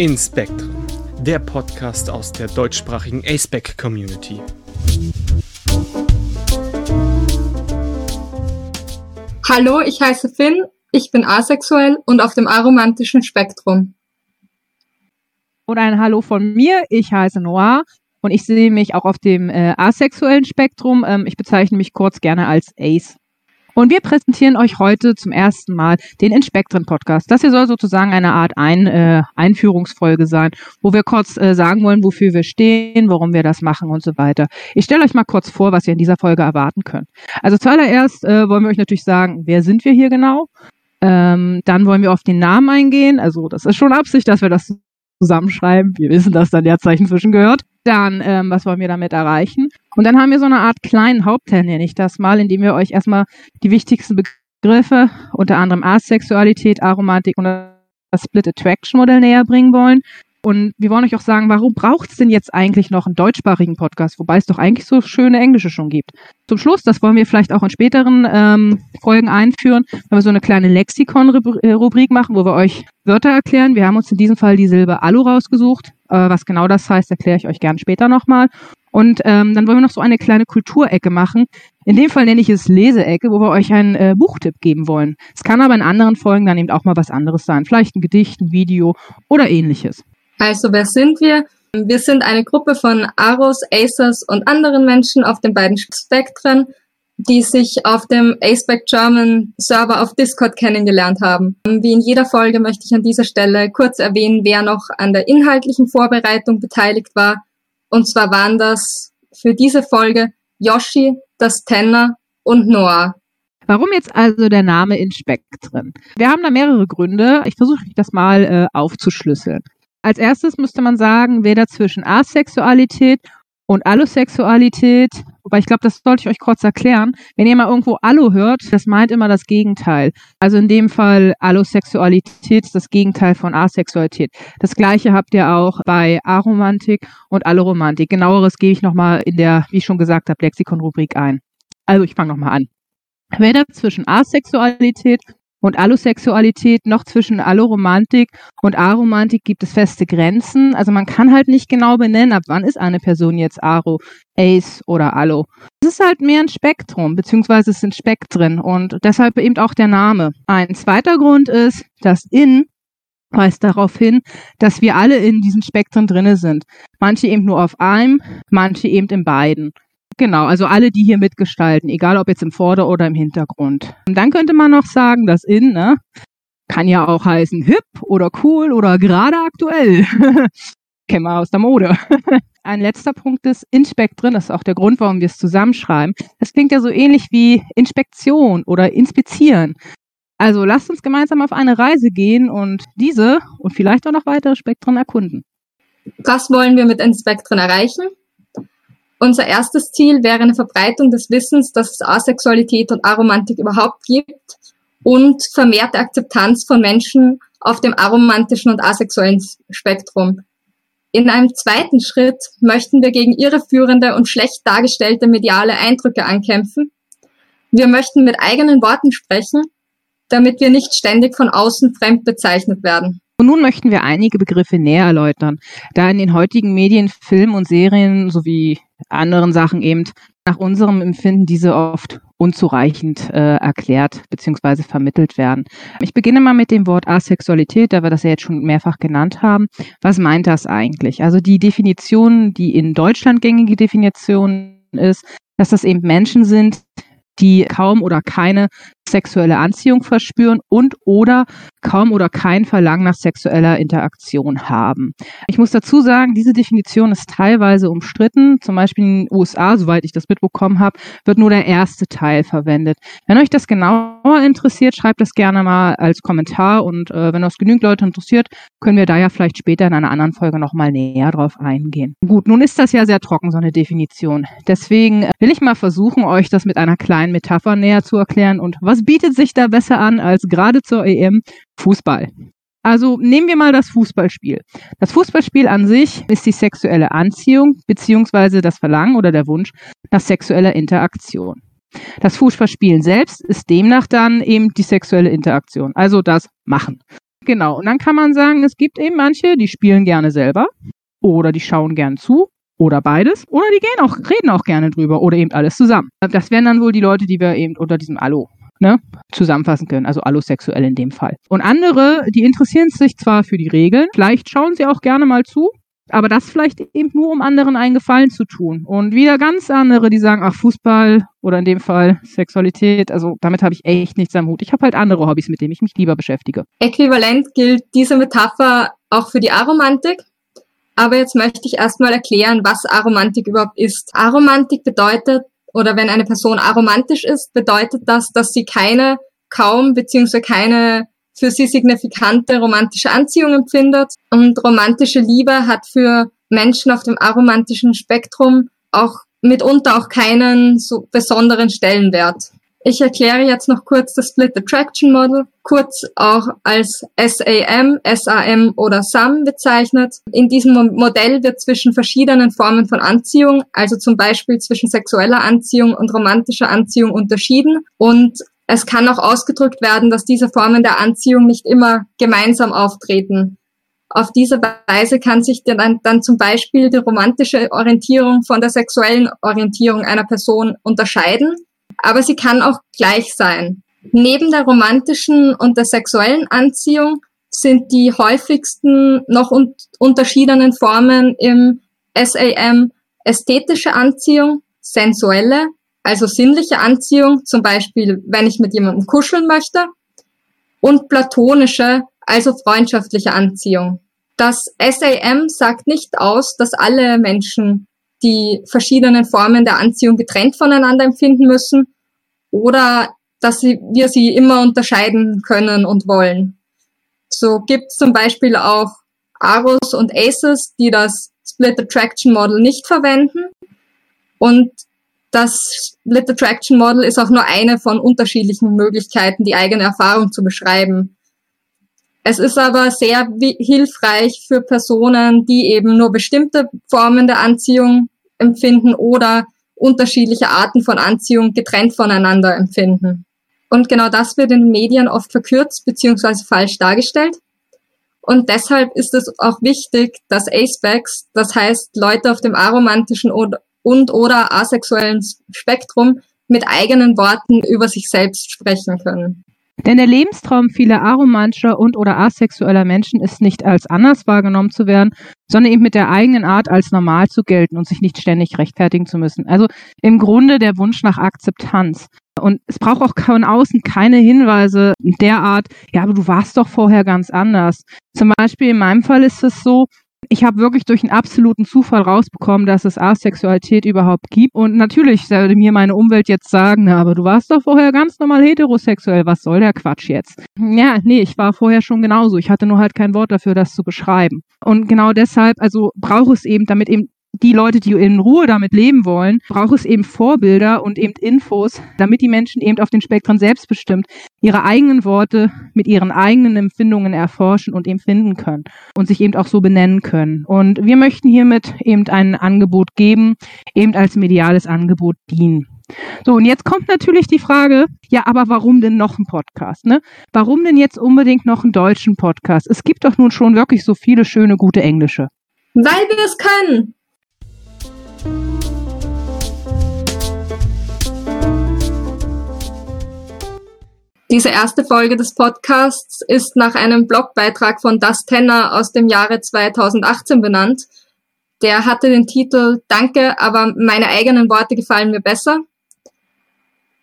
In Spectrum, der Podcast aus der deutschsprachigen ASPEC Community. Hallo, ich heiße Finn, ich bin asexuell und auf dem aromantischen Spektrum. Und ein Hallo von mir, ich heiße Noah und ich sehe mich auch auf dem äh, asexuellen Spektrum. Ähm, ich bezeichne mich kurz gerne als Ace. Und wir präsentieren euch heute zum ersten Mal den Inspektren Podcast. Das hier soll sozusagen eine Art Ein, äh, Einführungsfolge sein, wo wir kurz äh, sagen wollen, wofür wir stehen, warum wir das machen und so weiter. Ich stelle euch mal kurz vor, was ihr in dieser Folge erwarten könnt. Also zuallererst äh, wollen wir euch natürlich sagen, wer sind wir hier genau? Ähm, dann wollen wir auf den Namen eingehen. Also das ist schon Absicht, dass wir das zusammenschreiben. Wir wissen, dass da Leerzeichen zwischen gehört. Dann, ähm, was wollen wir damit erreichen? Und dann haben wir so eine Art kleinen Hauptteil, nenne ich das mal, indem wir euch erstmal die wichtigsten Begriffe, unter anderem Asexualität, Aromantik und das Split Attraction Modell näher bringen wollen. Und wir wollen euch auch sagen, warum braucht es denn jetzt eigentlich noch einen deutschsprachigen Podcast, wobei es doch eigentlich so schöne Englische schon gibt. Zum Schluss, das wollen wir vielleicht auch in späteren ähm, Folgen einführen, wenn wir so eine kleine Lexikon-Rubrik machen, wo wir euch Wörter erklären. Wir haben uns in diesem Fall die Silbe Alu rausgesucht. Äh, was genau das heißt, erkläre ich euch gern später nochmal. Und ähm, dann wollen wir noch so eine kleine Kulturecke machen. In dem Fall nenne ich es Leseecke, wo wir euch einen äh, Buchtipp geben wollen. Es kann aber in anderen Folgen dann eben auch mal was anderes sein. Vielleicht ein Gedicht, ein Video oder ähnliches. Also wer sind wir? Wir sind eine Gruppe von Aros, Acers und anderen Menschen auf den beiden Spektren, die sich auf dem Aspect German Server auf Discord kennengelernt haben. Wie in jeder Folge möchte ich an dieser Stelle kurz erwähnen, wer noch an der inhaltlichen Vorbereitung beteiligt war. Und zwar waren das für diese Folge Yoshi, das Tenner und Noah. Warum jetzt also der Name in Spektren? Wir haben da mehrere Gründe. Ich versuche das mal äh, aufzuschlüsseln. Als erstes müsste man sagen, weder zwischen Asexualität und Allosexualität, wobei ich glaube, das sollte ich euch kurz erklären. Wenn ihr mal irgendwo Allo hört, das meint immer das Gegenteil. Also in dem Fall Allosexualität das Gegenteil von Asexualität. Das gleiche habt ihr auch bei Aromantik und Alloromantik. Genaueres gebe ich nochmal in der, wie ich schon gesagt habe, Lexikon-Rubrik ein. Also ich fange nochmal an. Weder zwischen Asexualität und Allosexualität noch zwischen Alloromantik und Aromantik gibt es feste Grenzen. Also man kann halt nicht genau benennen, ab wann ist eine Person jetzt Aro, Ace oder Allo. Es ist halt mehr ein Spektrum, beziehungsweise es sind Spektren und deshalb eben auch der Name. Ein zweiter Grund ist, dass in weist darauf hin, dass wir alle in diesen Spektren drinne sind. Manche eben nur auf einem, manche eben in beiden. Genau, also alle, die hier mitgestalten, egal ob jetzt im Vorder- oder im Hintergrund. Und dann könnte man noch sagen, das In, ne, kann ja auch heißen hip oder cool oder gerade aktuell. Kennen wir aus der Mode. Ein letzter Punkt ist Inspektrin, das ist auch der Grund, warum wir es zusammenschreiben. Das klingt ja so ähnlich wie Inspektion oder Inspizieren. Also lasst uns gemeinsam auf eine Reise gehen und diese und vielleicht auch noch weitere Spektren erkunden. Was wollen wir mit Inspektren erreichen? Unser erstes Ziel wäre eine Verbreitung des Wissens, dass es Asexualität und Aromantik überhaupt gibt und vermehrte Akzeptanz von Menschen auf dem aromantischen und asexuellen Spektrum. In einem zweiten Schritt möchten wir gegen irreführende und schlecht dargestellte mediale Eindrücke ankämpfen. Wir möchten mit eigenen Worten sprechen, damit wir nicht ständig von außen fremd bezeichnet werden. Und nun möchten wir einige Begriffe näher erläutern, da in den heutigen Medien, Filmen und Serien sowie anderen Sachen eben nach unserem Empfinden diese oft unzureichend äh, erklärt bzw. vermittelt werden. Ich beginne mal mit dem Wort Asexualität, da wir das ja jetzt schon mehrfach genannt haben. Was meint das eigentlich? Also die Definition, die in Deutschland gängige Definition ist, dass das eben Menschen sind, die kaum oder keine sexuelle Anziehung verspüren und oder kaum oder kein Verlangen nach sexueller Interaktion haben. Ich muss dazu sagen, diese Definition ist teilweise umstritten. Zum Beispiel in den USA, soweit ich das mitbekommen habe, wird nur der erste Teil verwendet. Wenn euch das genauer interessiert, schreibt das gerne mal als Kommentar und äh, wenn das genügend Leute interessiert, können wir da ja vielleicht später in einer anderen Folge nochmal näher drauf eingehen. Gut, nun ist das ja sehr trocken, so eine Definition. Deswegen will ich mal versuchen, euch das mit einer kleinen Metapher näher zu erklären und was bietet sich da besser an als gerade zur EM Fußball? Also nehmen wir mal das Fußballspiel. Das Fußballspiel an sich ist die sexuelle Anziehung beziehungsweise das Verlangen oder der Wunsch nach sexueller Interaktion. Das Fußballspielen selbst ist demnach dann eben die sexuelle Interaktion, also das Machen. Genau. Und dann kann man sagen, es gibt eben manche, die spielen gerne selber oder die schauen gern zu oder beides. Oder die gehen auch, reden auch gerne drüber oder eben alles zusammen. Das wären dann wohl die Leute, die wir eben unter diesem Allo ne, zusammenfassen können, also allosexuell in dem Fall. Und andere, die interessieren sich zwar für die Regeln, vielleicht schauen sie auch gerne mal zu, aber das vielleicht eben nur, um anderen einen Gefallen zu tun. Und wieder ganz andere, die sagen, ach, Fußball oder in dem Fall Sexualität, also damit habe ich echt nichts am Hut. Ich habe halt andere Hobbys, mit denen ich mich lieber beschäftige. Äquivalent gilt diese Metapher auch für die Aromantik. Aber jetzt möchte ich erstmal erklären, was Aromantik überhaupt ist. Aromantik bedeutet, oder wenn eine Person aromantisch ist, bedeutet das, dass sie keine, kaum beziehungsweise keine für sie signifikante romantische Anziehung empfindet. Und romantische Liebe hat für Menschen auf dem aromantischen Spektrum auch mitunter auch keinen so besonderen Stellenwert. Ich erkläre jetzt noch kurz das Split Attraction Model, kurz auch als SAM, SAM oder SAM bezeichnet. In diesem Modell wird zwischen verschiedenen Formen von Anziehung, also zum Beispiel zwischen sexueller Anziehung und romantischer Anziehung unterschieden. Und es kann auch ausgedrückt werden, dass diese Formen der Anziehung nicht immer gemeinsam auftreten. Auf diese Weise kann sich dann, dann zum Beispiel die romantische Orientierung von der sexuellen Orientierung einer Person unterscheiden aber sie kann auch gleich sein. Neben der romantischen und der sexuellen Anziehung sind die häufigsten noch un unterschiedenen Formen im SAM ästhetische Anziehung, sensuelle, also sinnliche Anziehung, zum Beispiel wenn ich mit jemandem kuscheln möchte, und platonische, also freundschaftliche Anziehung. Das SAM sagt nicht aus, dass alle Menschen die verschiedenen Formen der Anziehung getrennt voneinander empfinden müssen oder dass wir sie immer unterscheiden können und wollen. So gibt es zum Beispiel auch Aros und Aces, die das Split Attraction Model nicht verwenden. Und das Split Attraction Model ist auch nur eine von unterschiedlichen Möglichkeiten, die eigene Erfahrung zu beschreiben. Es ist aber sehr hilfreich für Personen, die eben nur bestimmte Formen der Anziehung empfinden oder unterschiedliche Arten von Anziehung getrennt voneinander empfinden. Und genau das wird in den Medien oft verkürzt bzw. falsch dargestellt. Und deshalb ist es auch wichtig, dass Acebags, das heißt Leute auf dem aromantischen und oder asexuellen Spektrum, mit eigenen Worten über sich selbst sprechen können. Denn der Lebenstraum vieler aromantischer und oder asexueller Menschen ist nicht als anders wahrgenommen zu werden, sondern eben mit der eigenen Art als normal zu gelten und sich nicht ständig rechtfertigen zu müssen. Also im Grunde der Wunsch nach Akzeptanz. Und es braucht auch von außen keine Hinweise derart, ja, aber du warst doch vorher ganz anders. Zum Beispiel in meinem Fall ist es so, ich habe wirklich durch einen absoluten Zufall rausbekommen, dass es Asexualität überhaupt gibt. Und natürlich sollte mir meine Umwelt jetzt sagen, na, aber du warst doch vorher ganz normal heterosexuell. Was soll der Quatsch jetzt? Ja, nee, ich war vorher schon genauso. Ich hatte nur halt kein Wort dafür, das zu beschreiben. Und genau deshalb, also brauche es eben, damit eben die Leute, die in Ruhe damit leben wollen, braucht es eben Vorbilder und eben Infos, damit die Menschen eben auf den Spektren selbstbestimmt ihre eigenen Worte mit ihren eigenen Empfindungen erforschen und eben finden können und sich eben auch so benennen können. Und wir möchten hiermit eben ein Angebot geben, eben als mediales Angebot dienen. So, und jetzt kommt natürlich die Frage, ja, aber warum denn noch ein Podcast, ne? Warum denn jetzt unbedingt noch einen deutschen Podcast? Es gibt doch nun schon wirklich so viele schöne, gute englische. Weil wir es können. Diese erste Folge des Podcasts ist nach einem Blogbeitrag von Das Tenner aus dem Jahre 2018 benannt. Der hatte den Titel Danke, aber meine eigenen Worte gefallen mir besser.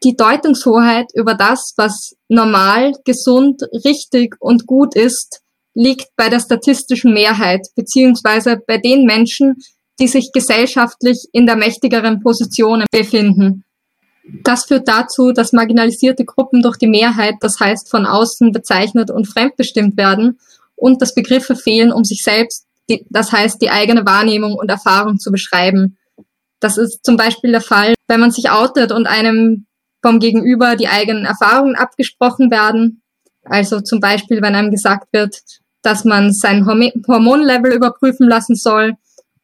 Die Deutungshoheit über das, was normal, gesund, richtig und gut ist, liegt bei der statistischen Mehrheit, beziehungsweise bei den Menschen, die sich gesellschaftlich in der mächtigeren Position befinden. Das führt dazu, dass marginalisierte Gruppen durch die Mehrheit, das heißt von außen bezeichnet und fremdbestimmt werden und dass Begriffe fehlen, um sich selbst, das heißt die eigene Wahrnehmung und Erfahrung zu beschreiben. Das ist zum Beispiel der Fall, wenn man sich outet und einem vom Gegenüber die eigenen Erfahrungen abgesprochen werden. Also zum Beispiel, wenn einem gesagt wird, dass man sein Hormonlevel überprüfen lassen soll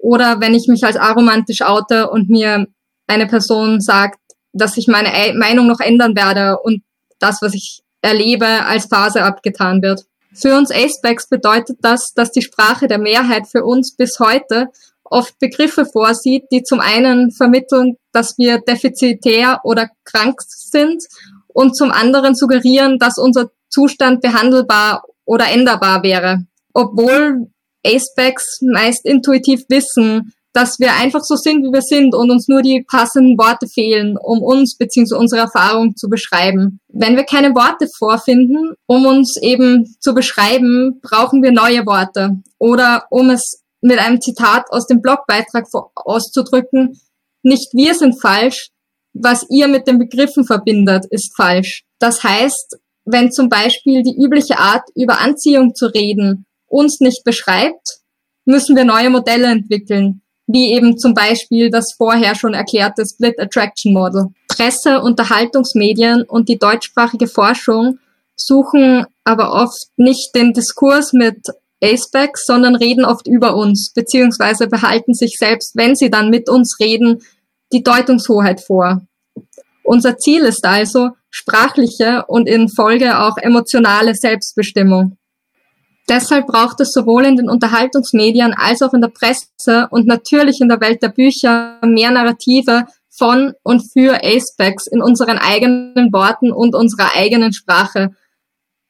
oder wenn ich mich als aromantisch oute und mir eine Person sagt, dass ich meine Meinung noch ändern werde und das, was ich erlebe, als Phase abgetan wird. Für uns Acebacks bedeutet das, dass die Sprache der Mehrheit für uns bis heute oft Begriffe vorsieht, die zum einen vermitteln, dass wir defizitär oder krank sind und zum anderen suggerieren, dass unser Zustand behandelbar oder änderbar wäre. Obwohl Acebacks meist intuitiv wissen, dass wir einfach so sind, wie wir sind und uns nur die passenden Worte fehlen, um uns bzw. unsere Erfahrung zu beschreiben. Wenn wir keine Worte vorfinden, um uns eben zu beschreiben, brauchen wir neue Worte. Oder um es mit einem Zitat aus dem Blogbeitrag auszudrücken, nicht wir sind falsch, was ihr mit den Begriffen verbindet, ist falsch. Das heißt, wenn zum Beispiel die übliche Art, über Anziehung zu reden, uns nicht beschreibt, müssen wir neue Modelle entwickeln, wie eben zum Beispiel das vorher schon erklärte Split Attraction Model. Presse, Unterhaltungsmedien und die deutschsprachige Forschung suchen aber oft nicht den Diskurs mit Acebacks, sondern reden oft über uns, beziehungsweise behalten sich selbst, wenn sie dann mit uns reden, die Deutungshoheit vor. Unser Ziel ist also sprachliche und in Folge auch emotionale Selbstbestimmung. Deshalb braucht es sowohl in den Unterhaltungsmedien als auch in der Presse und natürlich in der Welt der Bücher mehr Narrative von und für Acebacks in unseren eigenen Worten und unserer eigenen Sprache.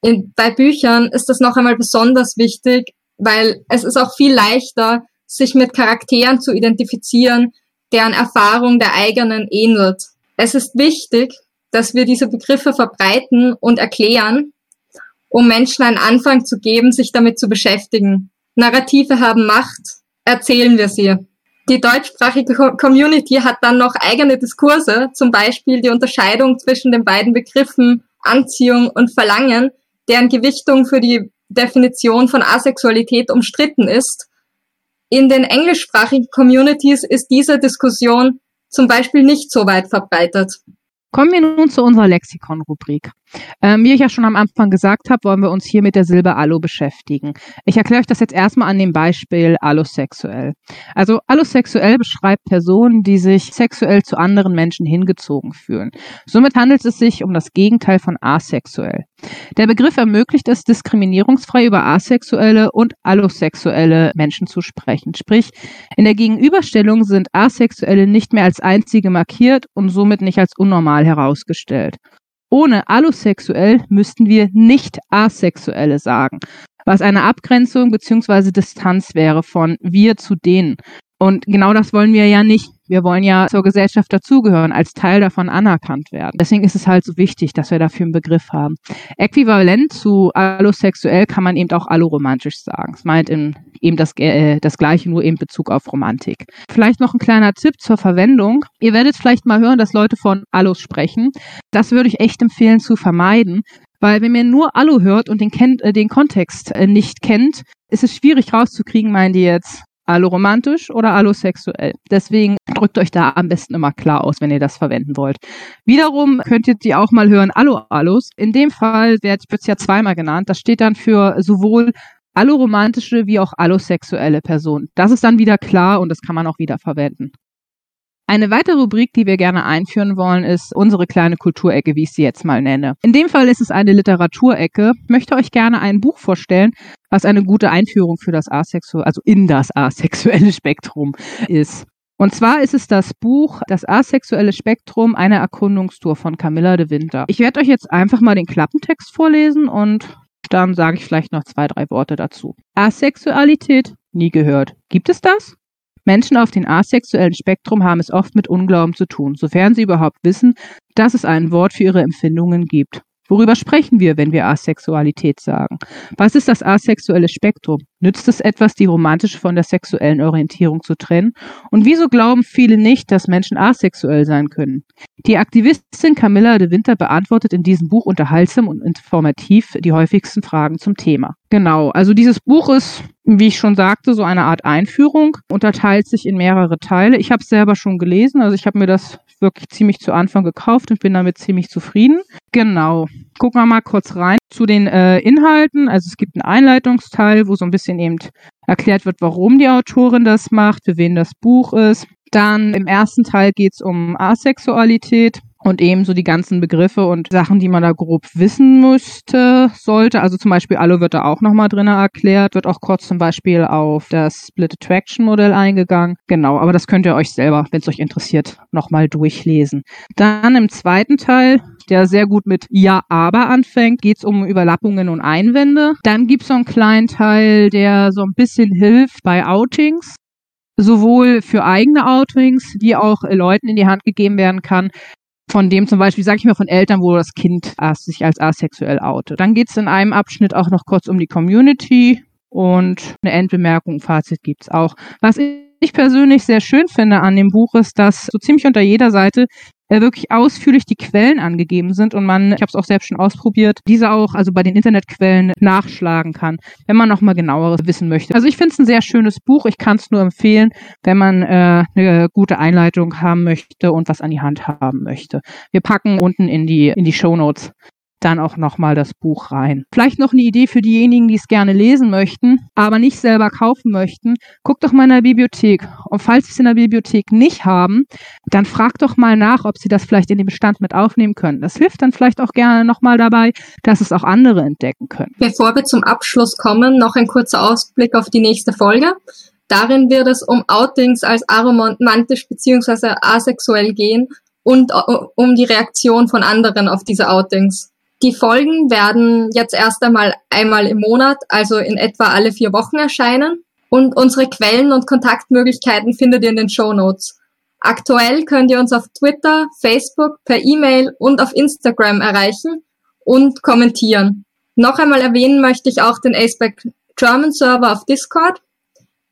In, bei Büchern ist das noch einmal besonders wichtig, weil es ist auch viel leichter, sich mit Charakteren zu identifizieren, deren Erfahrung der eigenen ähnelt. Es ist wichtig, dass wir diese Begriffe verbreiten und erklären, um Menschen einen Anfang zu geben, sich damit zu beschäftigen. Narrative haben Macht, erzählen wir sie. Die deutschsprachige Community hat dann noch eigene Diskurse, zum Beispiel die Unterscheidung zwischen den beiden Begriffen Anziehung und Verlangen, deren Gewichtung für die Definition von Asexualität umstritten ist. In den englischsprachigen Communities ist diese Diskussion zum Beispiel nicht so weit verbreitet. Kommen wir nun zu unserer Lexikon-Rubrik. Ähm, wie ich ja schon am Anfang gesagt habe, wollen wir uns hier mit der Silbe Allo beschäftigen. Ich erkläre euch das jetzt erstmal an dem Beispiel allosexuell. Also allosexuell beschreibt Personen, die sich sexuell zu anderen Menschen hingezogen fühlen. Somit handelt es sich um das Gegenteil von asexuell. Der Begriff ermöglicht es, diskriminierungsfrei über asexuelle und allosexuelle Menschen zu sprechen. Sprich, in der Gegenüberstellung sind Asexuelle nicht mehr als einzige markiert und somit nicht als unnormal herausgestellt. Ohne allosexuell müssten wir nicht asexuelle sagen, was eine Abgrenzung bzw. Distanz wäre von wir zu denen. Und genau das wollen wir ja nicht. Wir wollen ja zur Gesellschaft dazugehören, als Teil davon anerkannt werden. Deswegen ist es halt so wichtig, dass wir dafür einen Begriff haben. Äquivalent zu allosexuell kann man eben auch alloromantisch sagen. Es meint eben das, äh, das Gleiche, nur eben Bezug auf Romantik. Vielleicht noch ein kleiner Tipp zur Verwendung. Ihr werdet vielleicht mal hören, dass Leute von Allos sprechen. Das würde ich echt empfehlen zu vermeiden, weil wenn man nur Allo hört und den, kennt, äh, den Kontext äh, nicht kennt, ist es schwierig rauszukriegen, meinen die jetzt alloromantisch oder allosexuell. Deswegen drückt euch da am besten immer klar aus, wenn ihr das verwenden wollt. Wiederum könnt ihr die auch mal hören, allo-allos. In dem Fall wird es ja zweimal genannt. Das steht dann für sowohl alloromantische wie auch allosexuelle Personen. Das ist dann wieder klar und das kann man auch wieder verwenden. Eine weitere Rubrik, die wir gerne einführen wollen, ist unsere kleine Kulturecke, wie ich sie jetzt mal nenne. In dem Fall ist es eine Literaturecke. Ich möchte euch gerne ein Buch vorstellen, was eine gute Einführung für das asexuelle, also in das asexuelle Spektrum ist. Und zwar ist es das Buch Das asexuelle Spektrum, eine Erkundungstour von Camilla de Winter. Ich werde euch jetzt einfach mal den Klappentext vorlesen und dann sage ich vielleicht noch zwei, drei Worte dazu. Asexualität, nie gehört. Gibt es das? Menschen auf dem asexuellen Spektrum haben es oft mit Unglauben zu tun, sofern sie überhaupt wissen, dass es ein Wort für ihre Empfindungen gibt. Worüber sprechen wir, wenn wir Asexualität sagen? Was ist das asexuelle Spektrum? Nützt es etwas, die romantische von der sexuellen Orientierung zu trennen? Und wieso glauben viele nicht, dass Menschen asexuell sein können? Die Aktivistin Camilla de Winter beantwortet in diesem Buch unterhaltsam und informativ die häufigsten Fragen zum Thema. Genau, also dieses Buch ist, wie ich schon sagte, so eine Art Einführung, unterteilt sich in mehrere Teile. Ich habe es selber schon gelesen, also ich habe mir das wirklich ziemlich zu Anfang gekauft und bin damit ziemlich zufrieden. Genau. Gucken wir mal kurz rein zu den äh, Inhalten. Also es gibt einen Einleitungsteil, wo so ein bisschen eben erklärt wird, warum die Autorin das macht, für wen das Buch ist. Dann im ersten Teil geht es um Asexualität und ebenso die ganzen Begriffe und Sachen, die man da grob wissen müsste, sollte. Also zum Beispiel Alu wird da auch nochmal drin erklärt, wird auch kurz zum Beispiel auf das Split Attraction Modell eingegangen. Genau, aber das könnt ihr euch selber, wenn es euch interessiert, nochmal durchlesen. Dann im zweiten Teil der sehr gut mit Ja, aber anfängt, geht es um Überlappungen und Einwände. Dann gibt es so einen kleinen Teil, der so ein bisschen hilft bei Outings sowohl für eigene Outings, wie auch Leuten in die Hand gegeben werden kann, von dem zum Beispiel, sage ich mal, von Eltern, wo das Kind sich als asexuell outet. Dann geht es in einem Abschnitt auch noch kurz um die Community und eine Endbemerkung, Fazit gibt's auch. Was ich persönlich sehr schön finde an dem Buch ist, dass so ziemlich unter jeder Seite äh, wirklich ausführlich die Quellen angegeben sind und man, ich habe es auch selbst schon ausprobiert, diese auch also bei den Internetquellen nachschlagen kann, wenn man noch mal genaueres wissen möchte. Also ich finde es ein sehr schönes Buch. Ich kann es nur empfehlen, wenn man äh, eine gute Einleitung haben möchte und was an die Hand haben möchte. Wir packen unten in die in die Show Notes dann auch nochmal das Buch rein. Vielleicht noch eine Idee für diejenigen, die es gerne lesen möchten, aber nicht selber kaufen möchten. Guckt doch mal in der Bibliothek. Und falls Sie es in der Bibliothek nicht haben, dann fragt doch mal nach, ob Sie das vielleicht in den Bestand mit aufnehmen können. Das hilft dann vielleicht auch gerne nochmal dabei, dass es auch andere entdecken können. Bevor wir zum Abschluss kommen, noch ein kurzer Ausblick auf die nächste Folge. Darin wird es um Outings als aromantisch bzw. asexuell gehen und äh, um die Reaktion von anderen auf diese Outings. Die Folgen werden jetzt erst einmal einmal im Monat, also in etwa alle vier Wochen erscheinen. Und unsere Quellen und Kontaktmöglichkeiten findet ihr in den Show Notes. Aktuell könnt ihr uns auf Twitter, Facebook, per E-Mail und auf Instagram erreichen und kommentieren. Noch einmal erwähnen möchte ich auch den Aceback German Server auf Discord.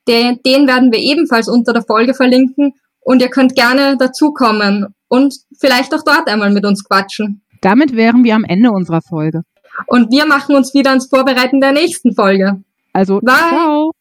Den, den werden wir ebenfalls unter der Folge verlinken und ihr könnt gerne dazukommen und vielleicht auch dort einmal mit uns quatschen. Damit wären wir am Ende unserer Folge. Und wir machen uns wieder ans Vorbereiten der nächsten Folge. Also, Bye. ciao.